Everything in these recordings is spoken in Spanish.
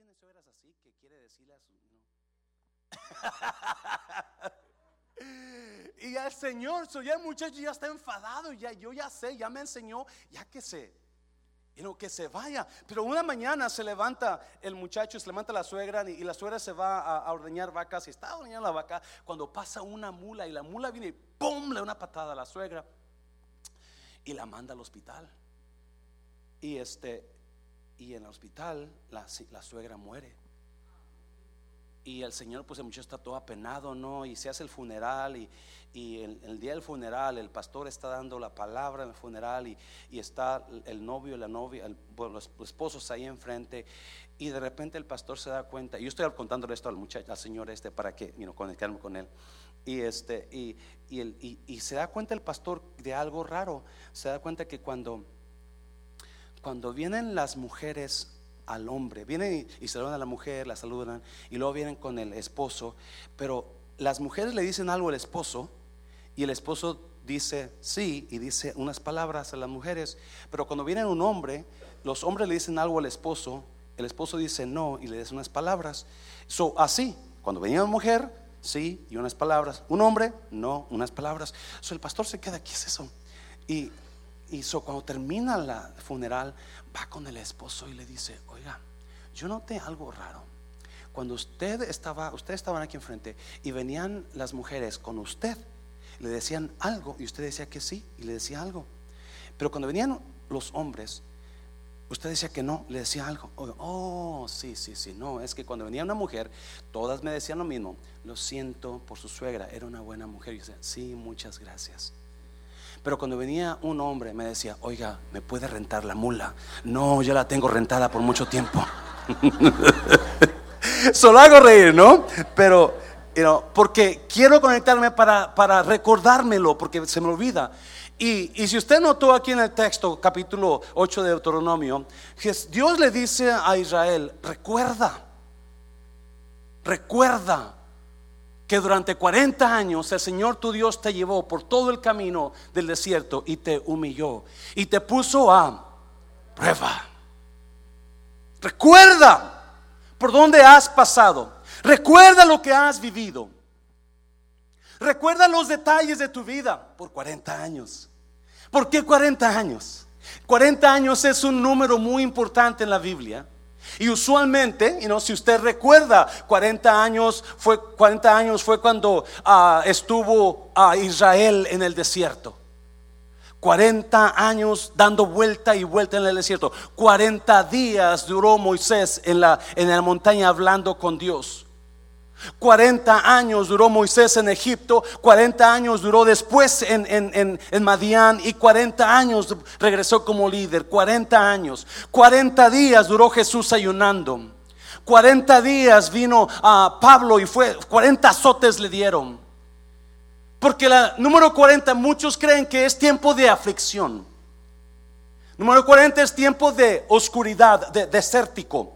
tiene suegras así que quiere decirle a su y al Señor, so ya el muchacho ya está enfadado, ya yo ya sé, ya me enseñó, ya que se que se vaya. Pero una mañana se levanta el muchacho, se levanta la suegra y, la suegra se va a, ordeñar vacas y está ordeñando la vaca cuando pasa una mula y la mula viene y ¡pum! le da una patada a la suegra y la manda al hospital. Y este y en el hospital la, la suegra muere. Y el Señor, pues el muchacho está todo apenado, ¿no? Y se hace el funeral y, y el, día del funeral el pastor está dando la palabra en el funeral y, y está el novio la novia, los, esposos ahí enfrente y de repente el pastor se da cuenta, y yo estoy contando esto al muchacho, al señor este para que, you know, conectarme con él. Y, este, y, y, el, y, se da cuenta el pastor de algo raro, se da cuenta que cuando, cuando vienen las mujeres al hombre. Vienen y, saludan a la mujer, la saludan y luego vienen con el esposo. Pero las mujeres le dicen algo al esposo y el esposo dice sí y dice unas palabras a las mujeres. Pero cuando viene un hombre, los hombres le dicen algo al esposo, el esposo dice no y le dice unas palabras. So, así, cuando venía una mujer, sí y unas palabras. Un hombre, no, unas palabras. So, el pastor se queda, ¿qué es eso? Y, y cuando termina la funeral, va con el esposo y le dice, oiga, yo noté algo raro. Cuando usted estaba, ustedes estaban aquí enfrente y venían las mujeres con usted, le decían algo y usted decía que sí y le decía algo. Pero cuando venían los hombres, usted decía que no, le decía algo. Oh, sí, sí, sí, no, es que cuando venía una mujer, todas me decían lo mismo. Lo siento por su suegra, era una buena mujer. Y yo decía, sí, muchas gracias. Pero cuando venía un hombre me decía, oiga, ¿me puede rentar la mula? No, ya la tengo rentada por mucho tiempo. Solo hago reír, ¿no? Pero, porque quiero conectarme para, para recordármelo, porque se me olvida. Y, y, si usted notó aquí en el texto, capítulo 8 de Deuteronomio, Dios le dice a Israel, recuerda, recuerda que durante 40 años el Señor tu Dios te llevó por todo el camino del desierto y te humilló y te puso a prueba. Recuerda por dónde has pasado. Recuerda lo que has vivido. Recuerda los detalles de tu vida por 40 años. ¿Por qué 40 años? 40 años es un número muy importante en la Biblia. Y usualmente, si usted recuerda, 40 años fue, 40 años fue cuando ah, estuvo a Israel en el desierto. 40 años dando vuelta y vuelta en el desierto. 40 días duró Moisés en la, en la montaña hablando con Dios. 40 años duró Moisés en Egipto, 40 años duró después en, en, Madián y 40 años regresó como líder, 40 años, 40 días duró Jesús ayunando, 40 días vino a Pablo y fue, 40 azotes le dieron. Porque la número 40 muchos creen que es tiempo de aflicción. Número 40 es tiempo de oscuridad, de desértico.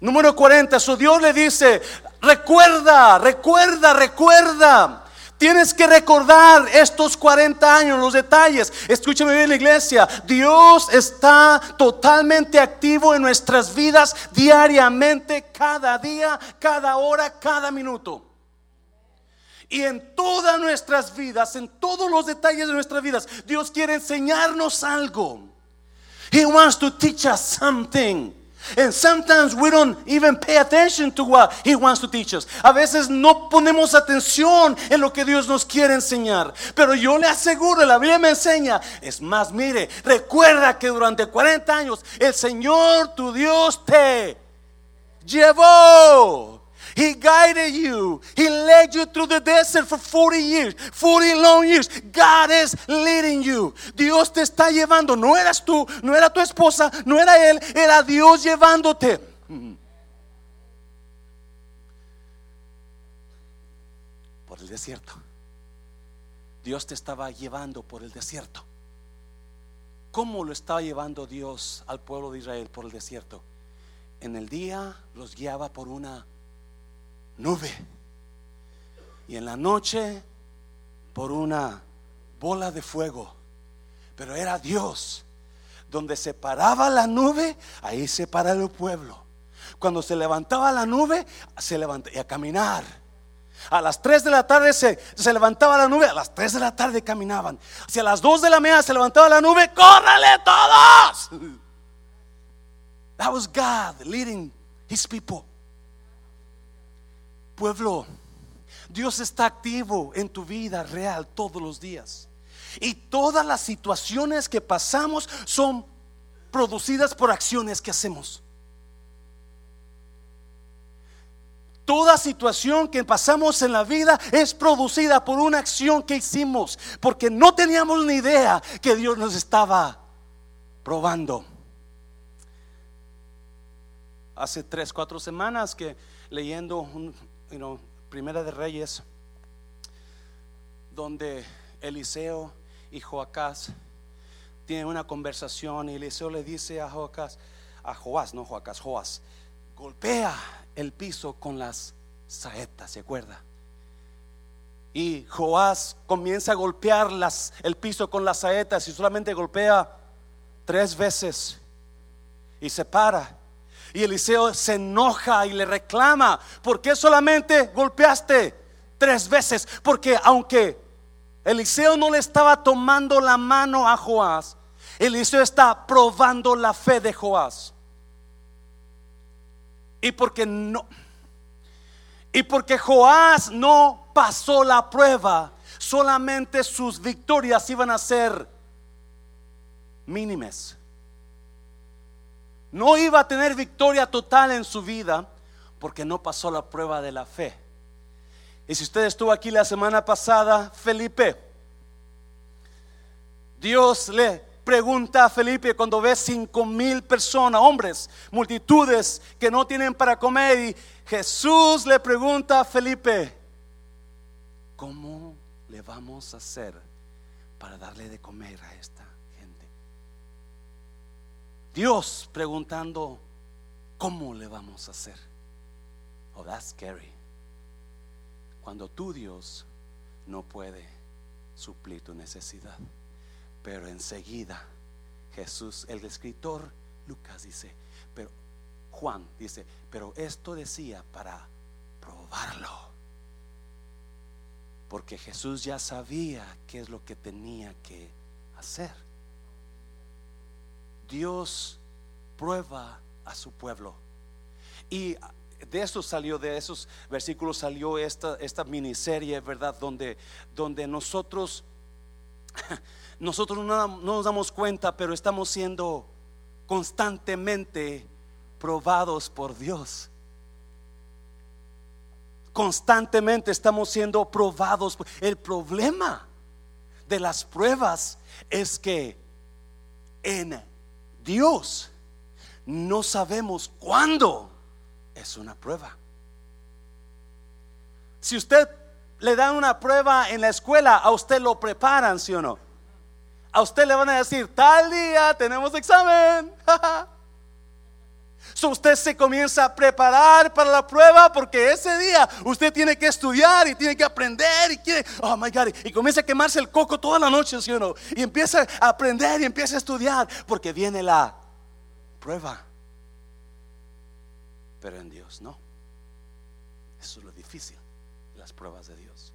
Número 40, su Dios le dice, Recuerda, recuerda, recuerda. Tienes que recordar estos 40 años, los detalles. Escúchame bien, la iglesia. Dios está totalmente activo en nuestras vidas diariamente, cada día, cada hora, cada minuto. Y en todas nuestras vidas, en todos los detalles de nuestras vidas, Dios quiere enseñarnos algo. He wants to teach us something. And sometimes we don't even pay attention to what He wants to teach us. A veces no ponemos atención en lo que Dios nos quiere enseñar. Pero yo le aseguro, la Biblia me enseña. Es más, mire, recuerda que durante 40 años el Señor tu Dios te llevó. He guided you. He led you through the desert for 40 years, 40 long years. God is leading you. Dios te está llevando. No eras tú, no era tu esposa, no era él, era Dios llevándote. Por el desierto. Dios te estaba llevando por el desierto. ¿Cómo lo estaba llevando Dios al pueblo de Israel por el desierto? En el día los guiaba por una nube. Y en la noche por una bola de fuego. Pero era Dios. Donde se paraba la nube, ahí se para el pueblo. cuando se levantaba la nube, se levantaba a caminar. A las 3 de la tarde se, se, levantaba la nube, a las 3 de la tarde caminaban. Si a las 2 de la mañana se levantaba la nube, ¡córrele todos! That was God leading his people. Pueblo, Dios está activo en tu vida real todos los días. Y todas las situaciones que pasamos son producidas por acciones que hacemos. Toda situación que pasamos en la vida es producida por una acción que hicimos, porque no teníamos ni idea que Dios nos estaba probando. Hace tres, cuatro semanas que leyendo un, Primera de Reyes, donde Eliseo y Joacás tienen una conversación y Eliseo le dice a Joacás, a Joás, no Joacás, Joás, golpea el piso con las saetas, ¿se acuerda? Y Joás comienza a golpear el piso con las saetas y solamente golpea tres veces y se para. Y Eliseo se enoja y le reclama, ¿por qué solamente golpeaste tres veces? Porque aunque Eliseo no le estaba tomando la mano a Joás, Eliseo está probando la fe de Joás. Y porque no y porque Joás no pasó la prueba, solamente sus victorias iban a ser mínimas. No iba a tener victoria total en su vida porque no pasó la prueba de la fe. Y si usted estuvo aquí la semana pasada, Felipe, Dios le pregunta a Felipe cuando ve cinco mil personas, hombres, multitudes que no tienen para comer. Y Jesús le pregunta a Felipe, ¿cómo le vamos a hacer para darle de comer a esta? Dios preguntando, ¿cómo le vamos a hacer? Oh, that's scary. Cuando tu Dios no puede suplir tu necesidad. Pero enseguida Jesús, el escritor Lucas dice, pero Juan dice, pero esto decía para probarlo. Porque Jesús ya sabía qué es lo que tenía que hacer. Dios prueba a su pueblo. Y de eso salió, de esos versículos salió esta, esta miniserie, ¿verdad? Donde, donde nosotros nosotros no, nos damos cuenta, pero estamos siendo constantemente probados por Dios. Constantemente estamos siendo probados. El problema de las pruebas es que en Dios no sabemos cuándo es una prueba. Si usted le dan una prueba en la escuela, a usted lo preparan, ¿sí o no? a usted le van a decir, tal día tenemos examen. So usted se comienza a preparar para la prueba porque ese día usted tiene que estudiar y tiene que aprender y quiere, oh my God, y comienza a quemarse el coco toda la noche, ¿sí? Y empieza a aprender y empieza a estudiar porque viene la prueba. Pero en Dios no. Eso es lo difícil, las pruebas de Dios.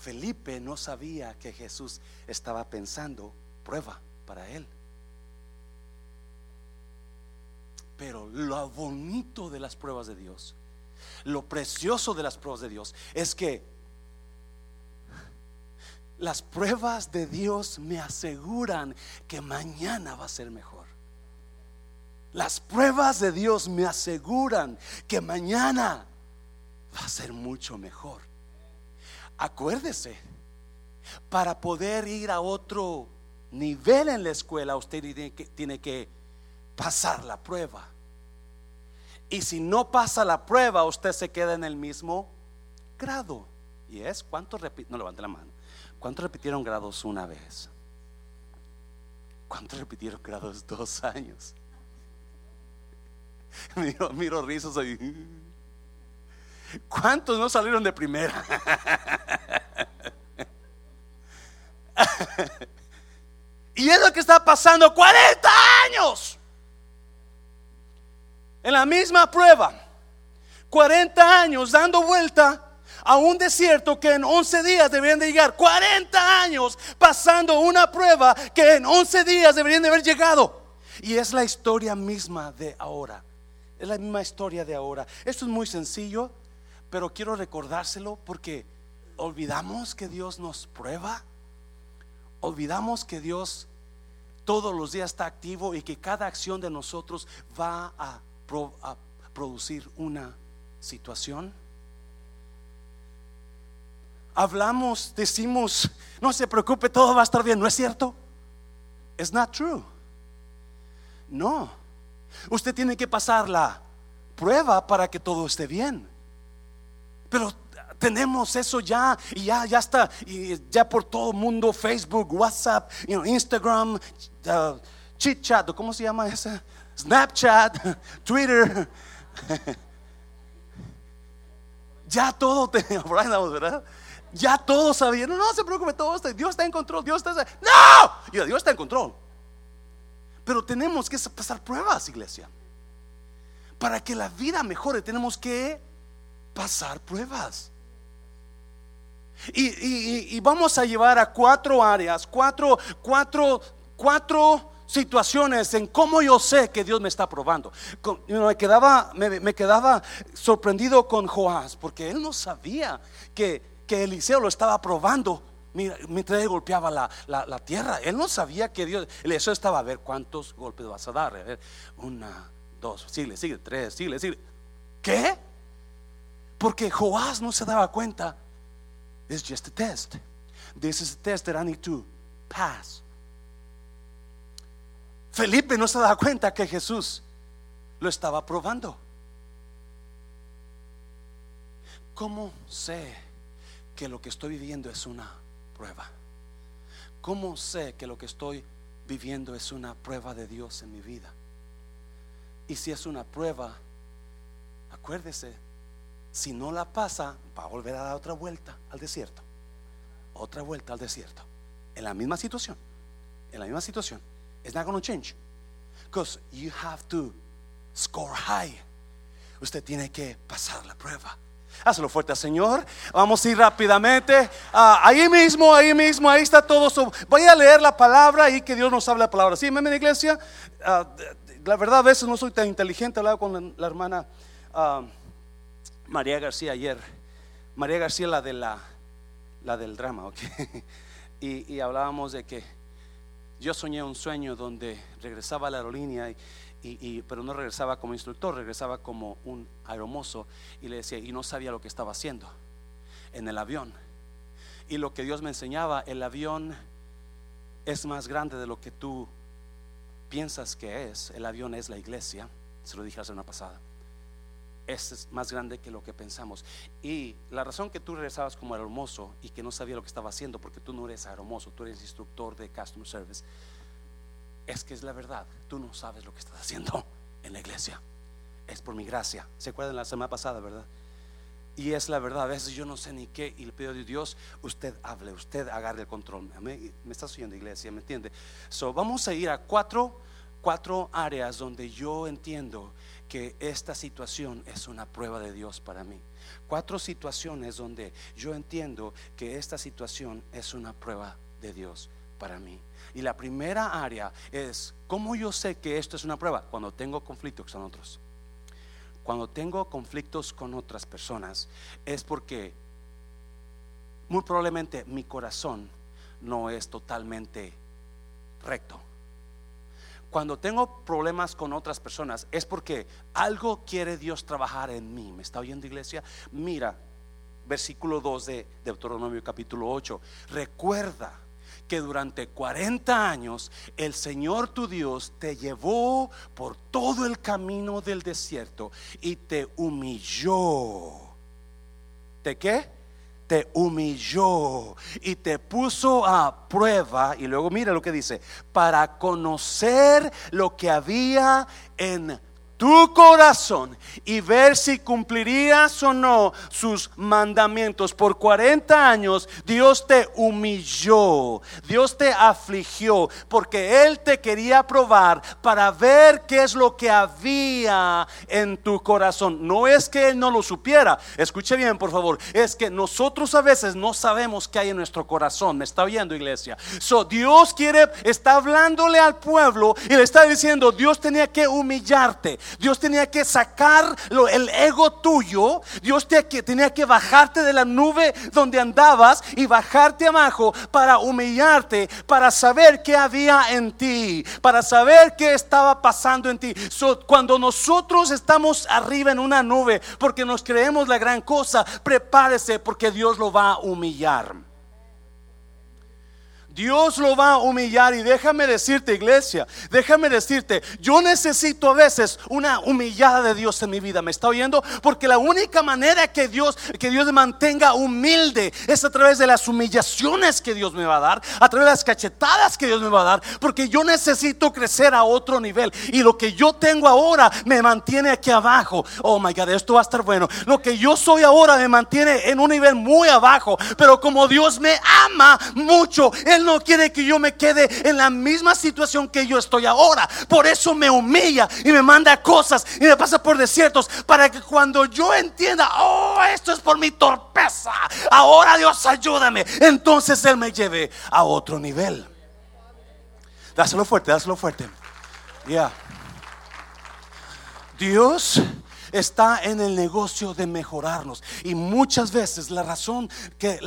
Felipe no sabía que Jesús estaba pensando prueba para él. Pero lo bonito de las pruebas de Dios, lo precioso de las pruebas de Dios es que las pruebas de Dios me aseguran que mañana va a ser mejor. Las pruebas de Dios me aseguran que mañana va a ser mucho mejor. Acuérdese, para poder ir a otro nivel en la escuela, usted tiene que, pasar la prueba. Y si no pasa la prueba, usted se queda en el mismo grado. ¿Y es? ¿Cuántos repitieron? No levante la mano. ¿Cuántos repitieron grados una vez? ¿Cuántos repitieron grados dos años? Miro, miro rizos ahí. ¿Cuántos no salieron de primera? y es lo que está pasando 40 años en la misma prueba, 40 años dando vuelta a un desierto que en 11 días deberían de llegar, 40 años pasando una prueba que en 11 días deberían de haber llegado. Y es la historia misma de ahora. Es la misma historia de ahora. Esto es muy sencillo, pero quiero recordárselo porque olvidamos que Dios nos prueba. Olvidamos que Dios todos los días está activo y que cada acción de nosotros va a, producir una situación. Hablamos, decimos, no se preocupe, todo va a estar bien, ¿no es cierto? It's not true. No. Usted tiene que pasar la prueba para que todo esté bien. Pero tenemos eso ya y ya ya está y ya por todo el mundo Facebook, WhatsApp, Instagram, uh, chit chat, ¿cómo se llama esa? Snapchat, Twitter. ya todo ¿verdad? Ya todos sabían, no, se preocupe, todo está, Dios está en control, Dios está, no, Dios está en control. Pero tenemos que pasar pruebas, iglesia. Para que la vida mejore, tenemos que pasar pruebas. Y, vamos a llevar a cuatro áreas, cuatro, cuatro, cuatro situaciones en cómo yo sé que Dios me está probando. Me quedaba, me, quedaba sorprendido con Joás, porque él no sabía que, que Eliseo lo estaba probando. mientras él golpeaba la, tierra, él no sabía que Dios, Eliseo estaba a ver cuántos golpes vas a dar. A ver, una, dos, sigue, sigue, tres, sigue, sigue. ¿Qué? Porque Joás no se daba cuenta It's just a test. This is a test that I need to pass. Felipe no se da cuenta que Jesús lo estaba probando. ¿Cómo sé que lo que estoy viviendo es una prueba? ¿Cómo sé que lo que estoy viviendo es una prueba de Dios en mi vida? Y si es una prueba, acuérdese, si no la pasa, va a volver a dar otra vuelta al desierto. Otra vuelta al desierto. En la misma situación. En la misma situación. It's not going to change. Because you have to score high. Usted tiene que pasar la prueba. Hazlo fuerte, Señor. Vamos a ir rápidamente. Ah, ahí mismo, ahí mismo, ahí está todo. voy a leer la palabra y que Dios nos hable la palabra. Sí, en iglesia. Ah, la verdad, a veces no soy tan inteligente. Hablaba con la, hermana. Ah, María García ayer. María García, la de la, la del drama, ok. Y, hablábamos de que yo soñé un sueño donde regresaba a la aerolínea, y, pero no regresaba como instructor, regresaba como un aeromozo. Y le decía, y no sabía lo que estaba haciendo en el avión. Y lo que Dios me enseñaba, el avión es más grande de lo que tú piensas que es. El avión es la iglesia. Se lo dije la semana pasada es más grande que lo que pensamos. Y la razón que tú regresabas como hermoso y que no sabía lo que estaba haciendo, porque tú no eres hermoso, tú eres instructor de customer service, es que es la verdad. Tú no sabes lo que estás haciendo en la iglesia. Es por mi gracia. ¿Se acuerdan la semana pasada, verdad? Y es la verdad. A veces yo no sé ni qué y le pido a Dios, usted hable, usted agarre el control. Me, me está oyendo, iglesia, ¿me entiende? So, vamos a ir a cuatro, cuatro áreas donde yo entiendo que esta situación es una prueba de Dios para mí. Cuatro situaciones donde yo entiendo que esta situación es una prueba de Dios para mí. Y la primera área es, ¿cómo yo sé que esto es una prueba? Cuando tengo conflictos con otros. Cuando tengo conflictos con otras personas es porque muy probablemente mi corazón no es totalmente recto cuando tengo problemas con otras personas es porque algo quiere Dios trabajar en mí. ¿Me está oyendo iglesia? Mira, versículo 2 de Deuteronomio capítulo 8. Recuerda que durante 40 años el Señor tu Dios te llevó por todo el camino del desierto y te humilló. ¿De qué? Te humilló y te puso a prueba. Y luego mira lo que dice, para conocer lo que había en tu corazón y ver si cumplirías o no sus mandamientos. Por 40 años Dios te humilló, Dios te afligió, porque Él te quería probar para ver qué es lo que había en tu corazón. No es que Él no lo supiera, escuche bien por favor, es que nosotros a veces no sabemos qué hay en nuestro corazón. ¿Me está oyendo iglesia? So, Dios quiere, está hablándole al pueblo y le está diciendo, Dios tenía que humillarte. Dios tenía que sacar el ego tuyo. Dios tenía que bajarte de la nube donde andabas y bajarte abajo para humillarte, para saber qué había en ti, para saber qué estaba pasando en ti. cuando nosotros estamos arriba en una nube porque nos creemos la gran cosa, prepárese porque Dios lo va a humillar. Dios lo va a humillar y déjame decirte iglesia, déjame decirte, yo necesito a veces una humillada de Dios en mi vida, ¿me está oyendo? Porque la única manera que Dios, que Dios me mantenga humilde es a través de las humillaciones que Dios me va a dar, a través de las cachetadas que Dios me va a dar, porque yo necesito crecer a otro nivel y lo que yo tengo ahora me mantiene aquí abajo. Oh my God, esto va a estar bueno. Lo que yo soy ahora me mantiene en un nivel muy abajo, pero como Dios me ama mucho, Él no quiere que yo me quede en la misma situación que yo estoy ahora. Por eso me humilla y me manda cosas y me pasa por desiertos para que cuando yo entienda, oh, esto es por mi torpeza, ahora Dios ayúdame, entonces Él me lleve a otro nivel. Dáselo fuerte, dáselo fuerte. Ya. Dios está en el negocio de mejorarnos. Y muchas veces la razón que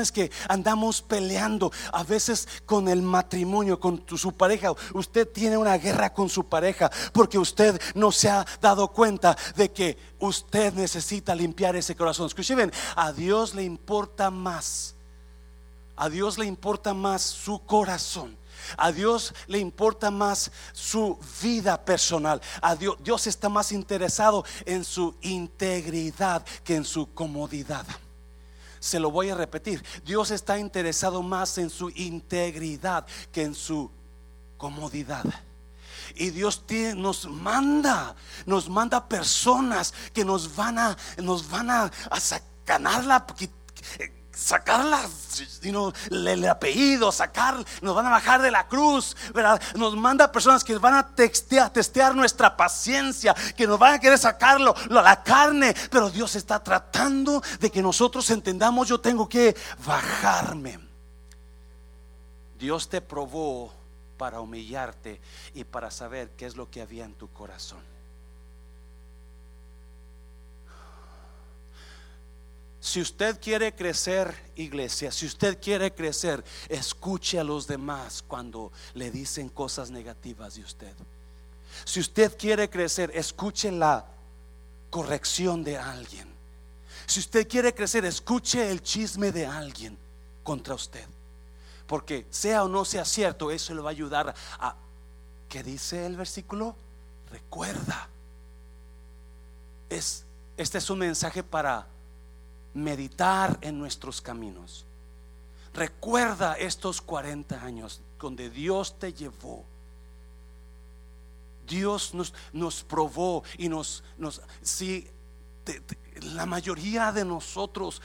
es que andamos peleando a veces con el matrimonio, con su pareja. Usted tiene una guerra con su pareja porque usted no se ha dado cuenta de que usted necesita limpiar ese corazón. Escuchen, a Dios le importa más. A Dios le importa más su corazón a Dios le importa más su vida personal. A Dios, Dios está más interesado en su integridad que en su comodidad. Se lo voy a repetir. Dios está interesado más en su integridad que en su comodidad. Y Dios nos manda, nos manda personas que nos van a, nos van a, a sacarla, sacarla, el, apellido, sacar, nos van a bajar de la cruz, ¿verdad? Nos manda personas que van a testear nuestra paciencia, que nos van a querer sacarlo, la carne, pero Dios está tratando de que nosotros entendamos, yo tengo que bajarme. Dios te probó para humillarte y para saber qué es lo que había en tu corazón. Si usted quiere crecer, iglesia, si usted quiere crecer, escuche a los demás cuando le dicen cosas negativas de usted. Si usted quiere crecer, escuche la corrección de alguien. Si usted quiere crecer, escuche el chisme de alguien contra usted. Porque sea o no sea cierto, eso le va a ayudar a... ¿Qué dice el versículo? Recuerda. Es, este es un mensaje para meditar en nuestros caminos. Recuerda estos 40 años donde Dios te llevó. Dios nos, nos probó y nos, nos si la mayoría de nosotros,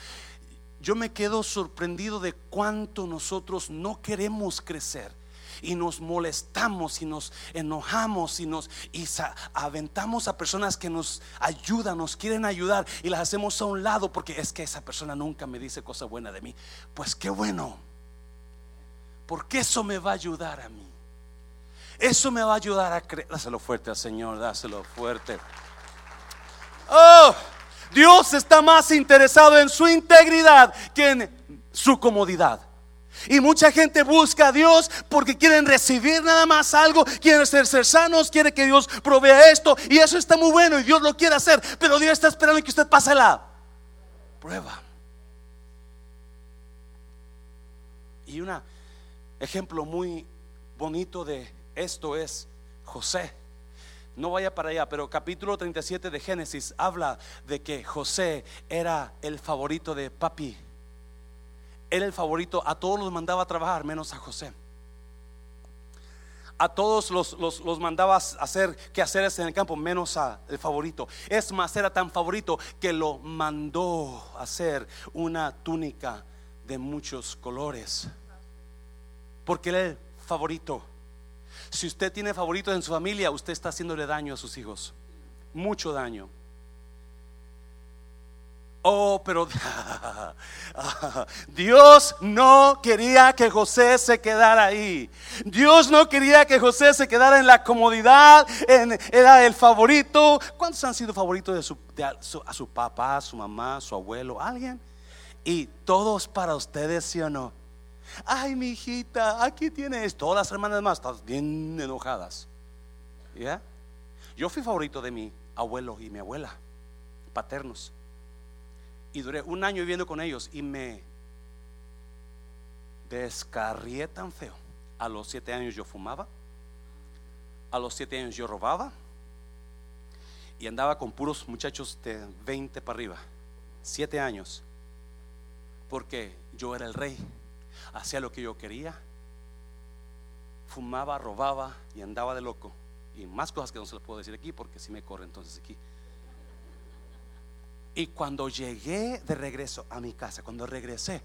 yo me quedo sorprendido de cuánto nosotros no queremos crecer y nos molestamos y nos enojamos y nos y aventamos a personas que nos ayudan, nos quieren ayudar y las hacemos a un lado porque es que esa persona nunca me dice cosa buena de mí. Pues qué bueno, porque eso me va a ayudar a mí. Eso me va a ayudar a creer. Dáselo fuerte al Señor, dáselo fuerte. Oh, Dios está más interesado en su integridad que en su comodidad. Y mucha gente busca a Dios porque quieren recibir nada más algo, quieren ser, ser sanos, quiere que Dios provea esto. Y eso está muy bueno y Dios lo quiere hacer. Pero Dios está esperando que usted pase la prueba. Y un ejemplo muy bonito de esto es José. No vaya para allá, pero capítulo 37 de Génesis habla de que José era el favorito de papi era el favorito, a todos los mandaba a trabajar, menos a José. A todos los, los, los mandaba a hacer quehaceres en el campo, menos a el favorito. Es más, era tan favorito que lo mandó a hacer una túnica de muchos colores. Porque era el favorito. Si usted tiene favoritos en su familia, usted está haciéndole daño a sus hijos. Mucho daño. Oh, pero Dios no quería que José se quedara ahí. Dios no quería que José se quedara en la comodidad, era el favorito. ¿Cuántos han sido favoritos de, su, a su papá, su mamá, su abuelo, alguien? Y todos para ustedes, ¿sí o no? Ay, mi hijita, aquí tienes. Todas las hermanas más están bien enojadas. ¿Ya? Yo fui favorito de mi abuelo y mi abuela, paternos y duré un año viviendo con ellos y me descarrié tan feo. A los siete años yo fumaba, a los siete años yo robaba y andaba con puros muchachos de 20 para arriba, siete años, porque yo era el rey, hacía lo que yo quería, fumaba, robaba y andaba de loco. Y más cosas que no se las puedo decir aquí porque si me corre entonces aquí. Y cuando llegué de regreso a mi casa, cuando regresé,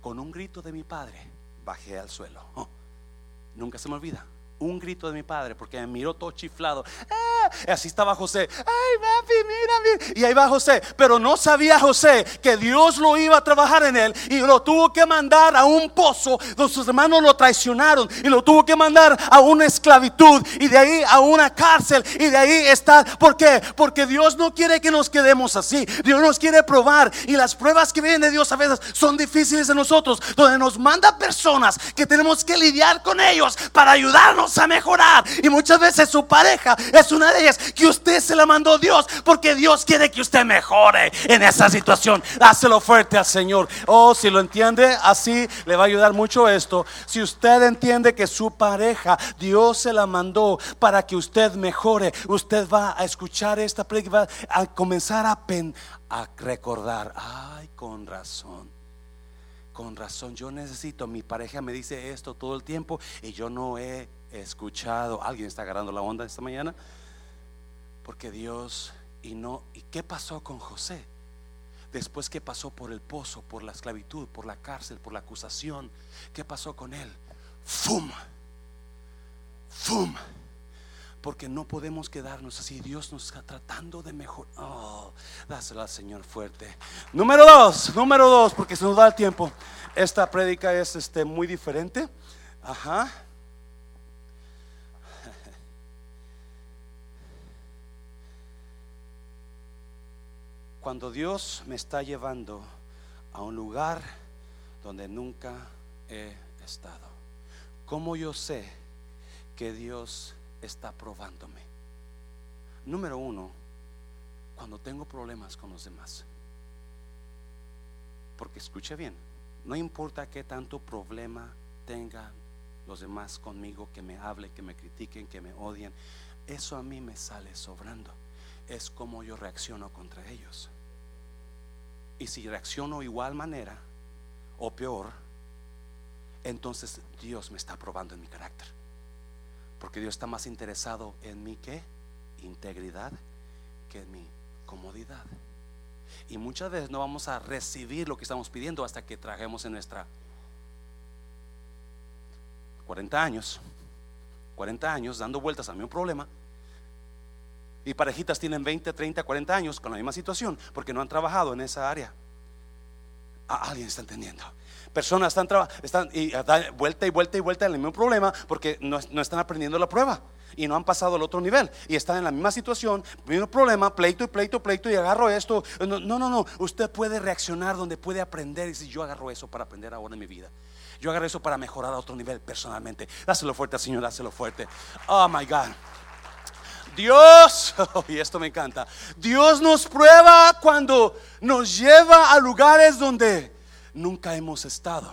con un grito de mi padre, bajé al suelo. Oh, nunca se me olvida un grito de mi padre porque me miró todo chiflado. ¡Ah! así estaba José. Ay, papi, mira, Y ahí va José. Pero no sabía José que Dios lo iba a trabajar en él y lo tuvo que mandar a un pozo donde sus hermanos lo traicionaron y lo tuvo que mandar a una esclavitud y de ahí a una cárcel y de ahí está. ¿Por qué? Porque Dios no quiere que nos quedemos así. Dios nos quiere probar y las pruebas que vienen de Dios a veces son difíciles de nosotros, donde nos manda personas que tenemos que lidiar con ellos para ayudarnos a mejorar. Y muchas veces su pareja es una de ellas que usted se la mandó Dios porque Dios quiere que usted mejore en esa situación. Hácelo fuerte al Señor. Oh, si lo entiende, así le va a ayudar mucho esto. Si usted entiende que su pareja, Dios se la mandó para que usted mejore, usted va a escuchar esta prédica, a comenzar a, a recordar. Ay, con razón con razón, yo necesito, mi pareja me dice esto todo el tiempo y yo no he escuchado. ¿Alguien está agarrando la onda esta mañana? Porque Dios y no, ¿y qué pasó con José? Después que pasó por el pozo, por la esclavitud, por la cárcel, por la acusación, ¿qué pasó con él? ¡Fum! ¡Fum! porque no podemos quedarnos así. Dios nos está tratando de mejor. Oh, dásela al Señor fuerte. Número dos, número dos, porque se nos da el tiempo. Esta prédica es este, muy diferente. Ajá. Cuando Dios me está llevando a un lugar donde nunca he estado, ¿cómo yo sé que Dios está probándome. Número uno, cuando tengo problemas con los demás. Porque escuche bien, no importa qué tanto problema tengan los demás conmigo, que me hablen, que me critiquen, que me odien, eso a mí me sale sobrando. Es como yo reacciono contra ellos. Y si reacciono igual manera o peor, entonces Dios me está probando en mi carácter. Porque Dios está más interesado en mi qué? Integridad que en mi comodidad. Y muchas veces no vamos a recibir lo que estamos pidiendo hasta que trajemos en nuestra 40 años, 40 años dando vueltas al mismo problema. Y parejitas tienen 20, 30, 40 años con la misma situación porque no han trabajado en esa área. Ah, alguien está entendiendo. Personas están, están y dan vuelta y vuelta y vuelta en el mismo problema porque no, están aprendiendo la prueba y no han pasado al otro nivel y están en la misma situación, mismo problema, pleito y pleito, pleito y agarro esto. No, no, no, usted puede reaccionar donde puede aprender y si yo agarro eso para aprender ahora en mi vida. Yo agarro eso para mejorar a otro nivel personalmente. Dáselo fuerte, Señor, dáselo fuerte. Oh my God. Dios, y esto me encanta, Dios nos prueba cuando nos lleva a lugares donde nunca hemos estado.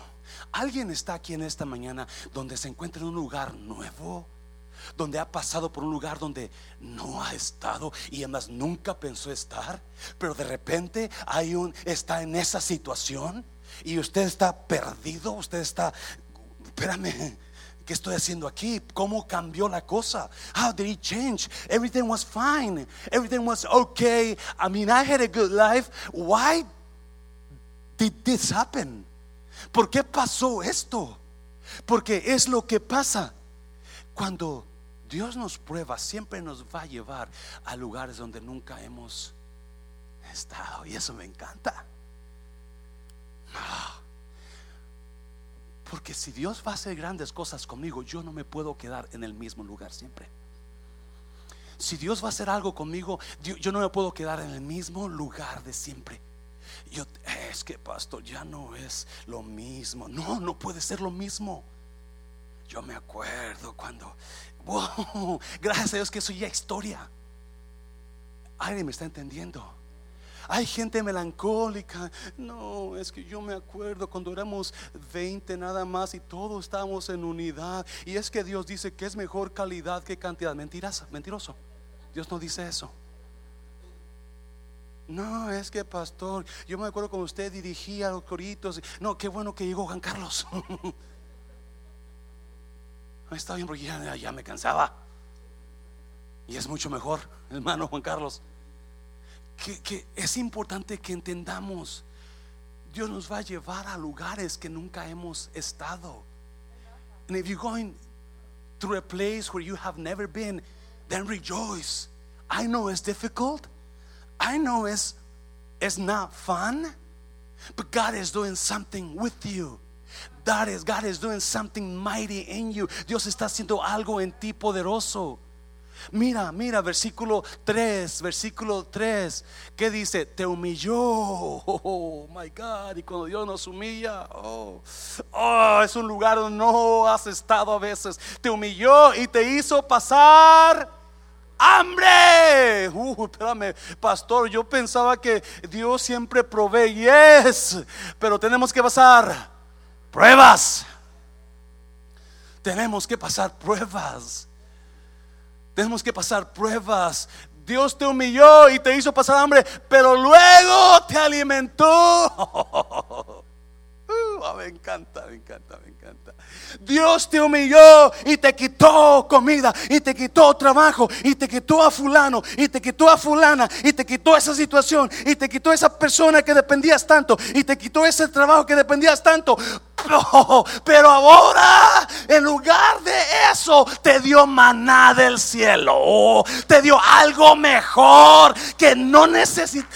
¿Alguien está aquí en esta mañana donde se encuentra en un lugar nuevo? Donde ha pasado por un lugar donde no ha estado y además nunca pensó estar, pero de repente hay un está en esa situación y usted está perdido, usted está espérame, ¿qué estoy haciendo aquí? ¿Cómo cambió la cosa? How did it change? Everything was fine. Everything was okay. I mean, I had a good life. Why did this happen? ¿Por qué pasó esto? Porque es lo que pasa cuando Dios nos prueba, siempre nos va a llevar a lugares donde nunca hemos estado. Y eso me encanta. Ah. Porque si Dios va a hacer grandes cosas conmigo, yo no me puedo quedar en el mismo lugar siempre. Si Dios va a hacer algo conmigo, yo no me puedo quedar en el mismo lugar de siempre. Yo, es que pastor, ya no es lo mismo. No, no puede ser lo mismo. Yo me acuerdo cuando, wow, gracias a Dios que eso ya historia. Alguien me está entendiendo. Hay gente melancólica. No, es que yo me acuerdo cuando éramos 20 nada más y todos estábamos en unidad. Y es que Dios dice que es mejor calidad que cantidad. Mentiras, mentiroso. Dios no dice eso. No, es que pastor, yo me acuerdo cuando usted dirigía los coritos. No, qué bueno que llegó Juan Carlos. Está bien porque ya, me cansaba. Y es mucho mejor, hermano Juan Carlos. Que, es importante que entendamos, Dios nos va a llevar a lugares que nunca hemos estado. And if you're going through a place where you have never been, then rejoice. I know it's difficult. I know it's, it's not fun, but God is doing something with you. That is, God is doing something mighty in you. Dios está haciendo algo en ti poderoso. Mira, mira, versículo 3, versículo 3, ¿qué dice? Te humilló, oh my God, y cuando Dios nos humilla, oh, oh, es un lugar donde no has estado a veces, te humilló y te hizo pasar hambre. Uh, espérame, pastor, yo pensaba que Dios siempre provee, yes, pero tenemos que pasar pruebas. Tenemos que pasar pruebas. Tenemos que pasar pruebas. Dios te humilló y te hizo pasar hambre, pero luego te alimentó. Uh, me encanta, me encanta, me encanta. Dios te humilló y te quitó comida y te quitó trabajo y te quitó a fulano y te quitó a fulana y te quitó esa situación y te quitó esa persona que dependías tanto y te quitó ese trabajo que dependías tanto. pero ahora, en lugar de eso, te dio maná del cielo. te dio algo mejor que no necesitas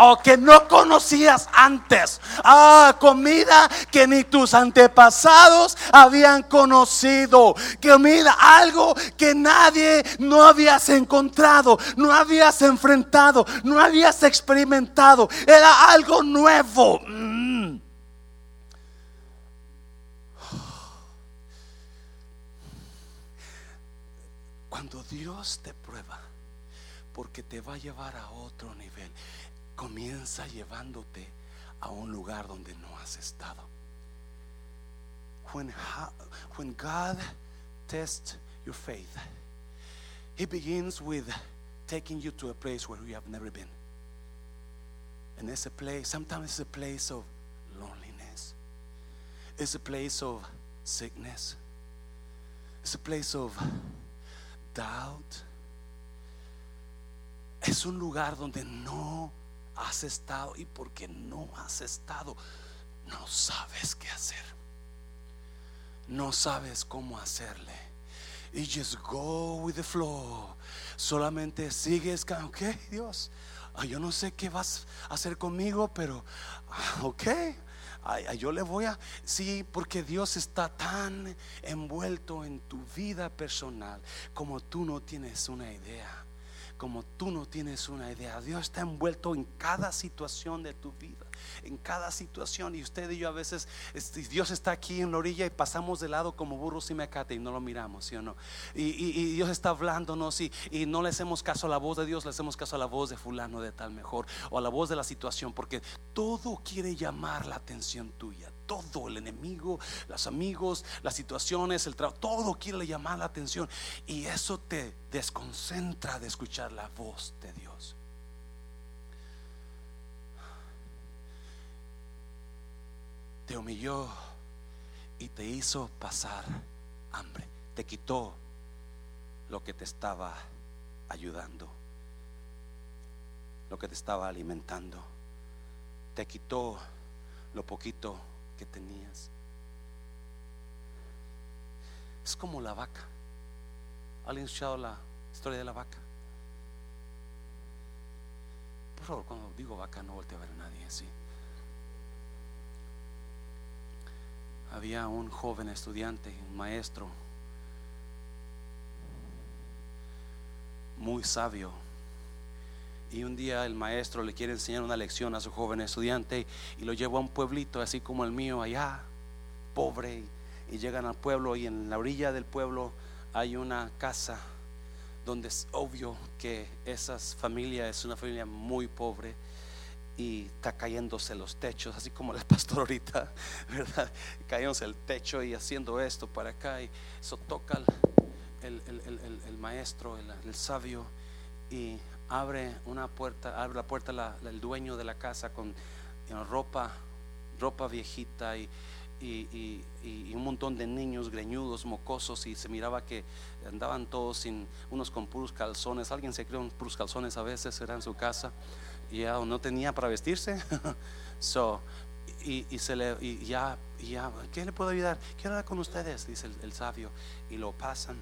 o que no conocías antes. Ah, comida que ni tus antepasados habían conocido. Comida, algo que nadie no habías encontrado, no habías enfrentado, no habías experimentado. Era algo nuevo. Mm. Cuando Dios te prueba, porque te va a llevar a otro nivel comienza llevándote a un lugar donde no has estado. When, when God tests your faith, He begins with taking you to a place where you have never been. And it's a place, sometimes it's a place of loneliness, it's a place of sickness, it's a place of doubt. Es un lugar donde no has estado y porque no has estado, no sabes qué hacer. No sabes cómo hacerle. Y just go with the flow. Solamente sigues, ok, Dios. yo no sé qué vas a hacer conmigo, pero ah, ok. yo le voy a, sí, porque Dios está tan envuelto en tu vida personal como tú no tienes una idea como tú no tienes una idea. Dios está envuelto en cada situación de tu vida, en cada situación. Y usted y yo a veces, Dios está aquí en la orilla y pasamos de lado como burros y mecate y no lo miramos, ¿sí o no? Y, Dios está hablándonos y, y, no le hacemos caso a la voz de Dios, le hacemos caso a la voz de fulano de tal mejor o a la voz de la situación, porque todo quiere llamar la atención tuya todo, el enemigo, los amigos, las situaciones, el trabajo, todo quiere llamar la atención. Y eso te desconcentra de escuchar la voz de Dios. Te humilló y te hizo pasar hambre, te quitó lo que te estaba ayudando, lo que te estaba alimentando, te quitó lo poquito que tenías. Es como la vaca. ¿Alguien ha escuchado la historia de la vaca? Por favor, cuando digo vaca no voltee a ver a nadie así. Había un joven estudiante, un maestro, muy sabio. Y un día el maestro le quiere enseñar una lección a su joven estudiante y lo llevó a un pueblito así como el mío allá, pobre. Y llegan al pueblo y en la orilla del pueblo hay una casa donde es obvio que esa familia es una familia muy pobre y está cayéndose los techos, así como el pastor ahorita, ¿verdad? Cayéndose el techo y haciendo esto para acá y eso toca el, el, maestro, el, sabio y abre una puerta, abre la puerta el dueño de la casa con ropa, ropa viejita y un montón de niños greñudos, mocosos, y se miraba que andaban todos sin unos con puros calzones. Alguien se creó puros calzones a veces, era en su casa, y ya no tenía para vestirse. so, y, se le, y ya, ¿qué le puedo ayudar? Quiero hablar con ustedes, dice el, sabio, y lo pasan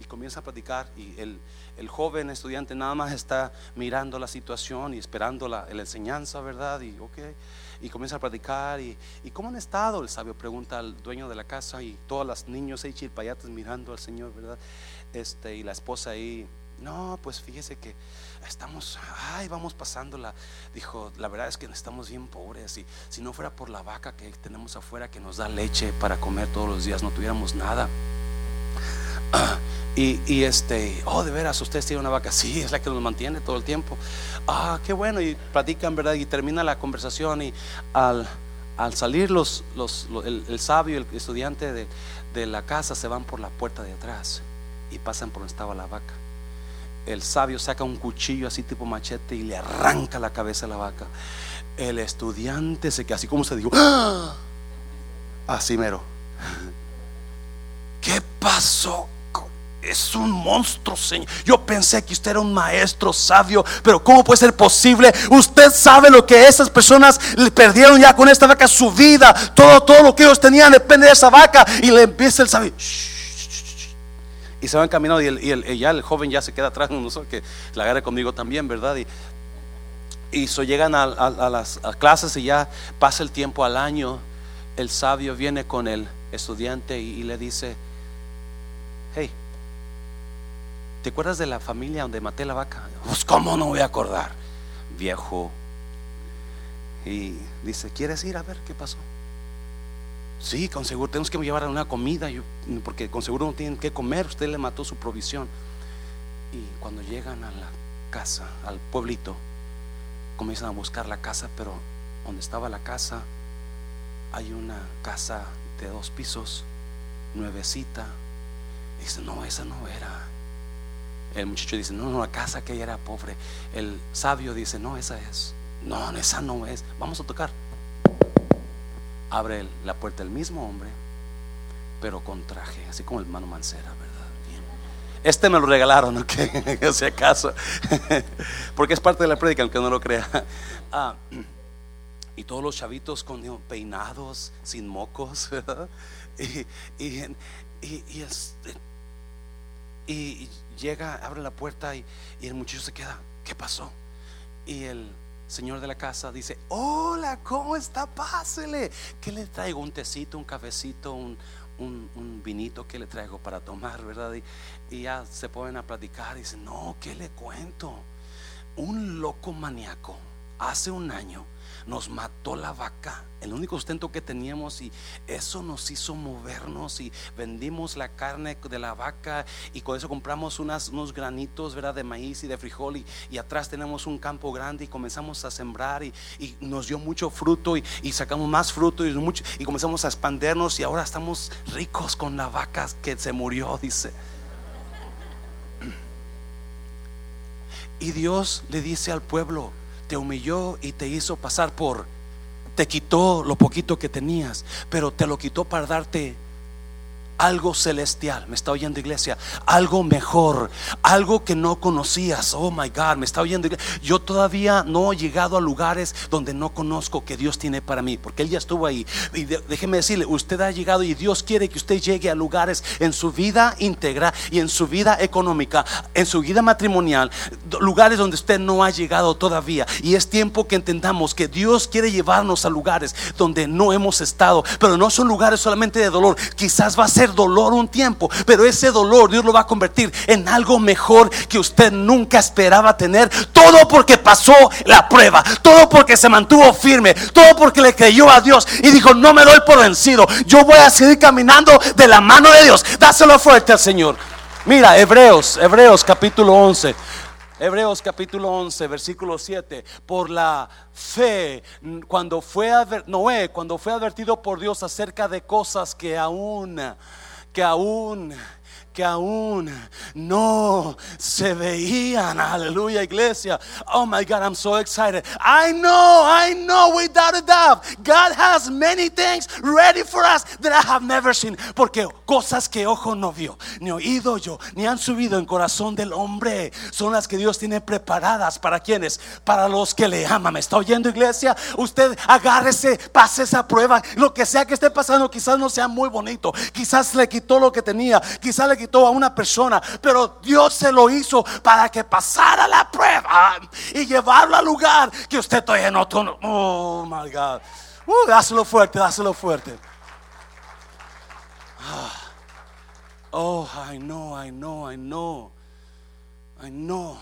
y comienza a platicar y el, el, joven estudiante nada más está mirando la situación y esperando la, la enseñanza, ¿verdad? Y ok, y comienza a platicar y, y, ¿cómo han estado? El sabio pregunta al dueño de la casa y todos los niños ahí chilpayates mirando al Señor, ¿verdad? Este, y la esposa ahí, no, pues fíjese que estamos, ay, vamos pasándola. Dijo, la verdad es que estamos bien pobres y si no fuera por la vaca que tenemos afuera que nos da leche para comer todos los días, no tuviéramos nada. Y, este, oh, de veras, usted tiene una vaca, sí, es la que nos mantiene todo el tiempo. Ah, qué bueno, y platican, ¿verdad? Y termina la conversación y al, al salir los, los, el, sabio, el estudiante de, de la casa se van por la puerta de atrás y pasan por donde estaba la vaca. El sabio saca un cuchillo así tipo machete y le arranca la cabeza a la vaca. El estudiante se queda así como se dijo, ¡Ah! así mero. ¿Qué pasó? Es un monstruo, Señor. Yo pensé que usted era un maestro sabio, pero ¿cómo puede ser posible? Usted sabe lo que esas personas le perdieron ya con esta vaca, su vida, todo, todo lo que ellos tenían depende de esa vaca. Y le empieza el sabio. Y se van caminando y, el, y, el, ya el joven ya se queda atrás, no sé, que la agarre conmigo también, ¿verdad? Y, y llegan a, las clases y ya pasa el tiempo al año. El sabio viene con el estudiante y le dice, hey, ¿Te acuerdas de la familia donde maté la vaca? Pues cómo no voy a acordar, viejo. Y dice, ¿quieres ir a ver qué pasó? Sí, con seguro tenemos que llevar una comida, porque con seguro no tienen que comer, usted le mató su provisión. Y cuando llegan a la casa, al pueblito, comienzan a buscar la casa, pero donde estaba la casa hay una casa de dos pisos, nuevecita. Y dice, no, esa no era. El muchacho dice, no, no, la casa que ella era pobre. El sabio dice, no, esa es. No, esa no es. Vamos a tocar. Abre la puerta el mismo hombre, pero con traje, así como el mano Mancera, ¿verdad? Bien. Este me lo regalaron, ¿ok? si acaso. Porque es parte de la prédica, aunque no lo crea. Ah, y todos los chavitos con peinados, sin mocos. Y, y, y, y llega, abre la puerta y, el muchacho se queda, ¿qué pasó? Y el señor de la casa dice, hola, ¿cómo está? Pásele. ¿Qué le traigo? Un tecito, un cafecito, un, un, vinito que le traigo para tomar, ¿verdad? Y, ya se ponen a platicar y dicen, no, ¿qué le cuento? Un loco maníaco hace un año nos mató la vaca, el único sustento que teníamos y eso nos hizo movernos y vendimos la carne de la vaca y con eso compramos unas, unos granitos ¿verdad? de maíz y de frijol y, atrás tenemos un campo grande y comenzamos a sembrar y, nos dio mucho fruto y, sacamos más fruto y, mucho, y comenzamos a expandernos y ahora estamos ricos con la vaca que se murió, dice. Y Dios le dice al pueblo, te humilló y te hizo pasar por, te quitó lo poquito que tenías, pero te lo quitó para darte algo celestial. Me está oyendo iglesia, algo mejor, algo que no conocías. Oh my God, me está oyendo iglesia. Yo todavía no he llegado a lugares donde no conozco que Dios tiene para mí, porque Él ya estuvo ahí. Y déjeme decirle, usted ha llegado y Dios quiere que usted llegue a lugares en su vida íntegra y en su vida económica, en su vida matrimonial, lugares donde usted no ha llegado todavía. Y es tiempo que entendamos que Dios quiere llevarnos a lugares donde no hemos estado, pero no son lugares solamente de dolor. Quizás va a ser dolor un tiempo, pero ese dolor Dios lo va a convertir en algo mejor que usted nunca esperaba tener. Todo porque pasó la prueba, todo porque se mantuvo firme, todo porque le creyó a Dios y dijo, no me doy por vencido, yo voy a seguir caminando de la mano de Dios. Dáselo fuerte al Señor. Mira, Hebreos, Hebreos capítulo 11. Hebreos capítulo 11, versículo 7. Por la fe, cuando fue Noé, cuando fue advertido por Dios acerca de cosas que aún, que aún que aún no se veían. Aleluya, iglesia. Oh my God, I'm so excited. I know, I know without a doubt, God has many things ready for us that I have never seen. Porque cosas que ojo no vio, ni oído yo, ni han subido en corazón del hombre, son las que Dios tiene preparadas para quienes, para los que le aman. ¿Me está oyendo, iglesia? Usted agárrese, pase esa prueba. Lo que sea que esté pasando, quizás no sea muy bonito. Quizás le quitó lo que tenía, quizás le quitó a una persona, pero Dios se lo hizo para que pasara la prueba y llevarlo al lugar que usted todavía no. Oh my God. Uh, dáselo fuerte, dáselo fuerte. Ah. Oh, I know, I know, I know. I know.